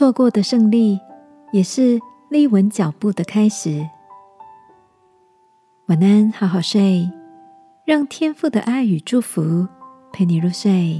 错过的胜利，也是立稳脚步的开始。晚安，好好睡，让天赋的爱与祝福陪你入睡。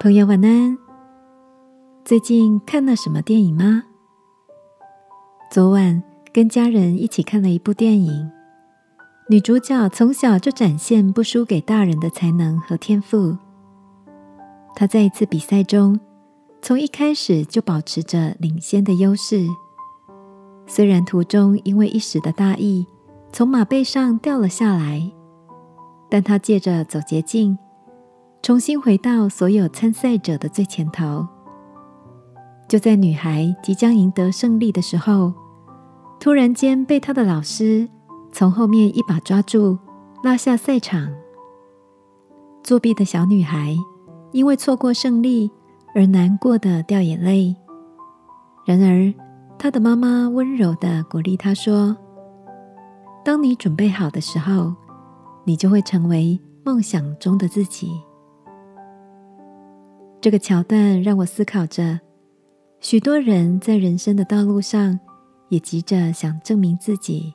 朋友，晚安。最近看了什么电影吗？昨晚跟家人一起看了一部电影，女主角从小就展现不输给大人的才能和天赋。她在一次比赛中，从一开始就保持着领先的优势。虽然途中因为一时的大意从马背上掉了下来，但她借着走捷径，重新回到所有参赛者的最前头。就在女孩即将赢得胜利的时候，突然间被她的老师从后面一把抓住，拉下赛场。作弊的小女孩因为错过胜利而难过的掉眼泪。然而，他的妈妈温柔的鼓励他说：“当你准备好的时候，你就会成为梦想中的自己。”这个桥段让我思考着。许多人在人生的道路上也急着想证明自己，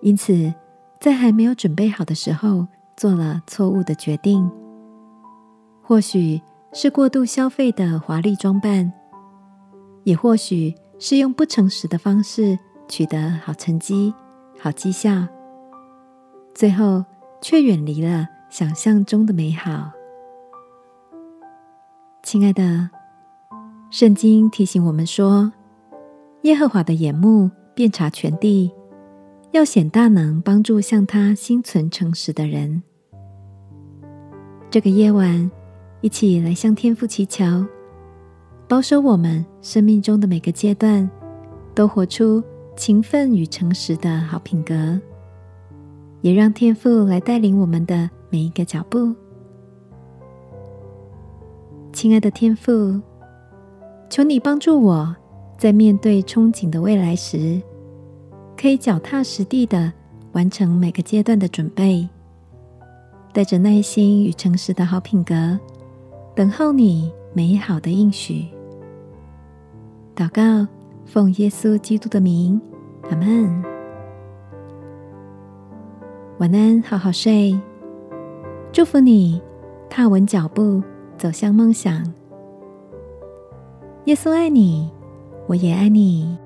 因此在还没有准备好的时候做了错误的决定。或许是过度消费的华丽装扮，也或许是用不诚实的方式取得好成绩、好绩效，最后却远离了想象中的美好。亲爱的。圣经提醒我们说：“耶和华的眼目遍察全地，要显大能，帮助向他心存诚实的人。”这个夜晚，一起来向天父祈求，保守我们生命中的每个阶段，都活出勤奋与诚实的好品格，也让天父来带领我们的每一个脚步。亲爱的天父。求你帮助我，在面对憧憬的未来时，可以脚踏实地的完成每个阶段的准备，带着耐心与诚实的好品格，等候你美好的应许。祷告，奉耶稣基督的名，阿门。晚安，好好睡。祝福你，踏稳脚步，走向梦想。耶稣爱你，我也爱你。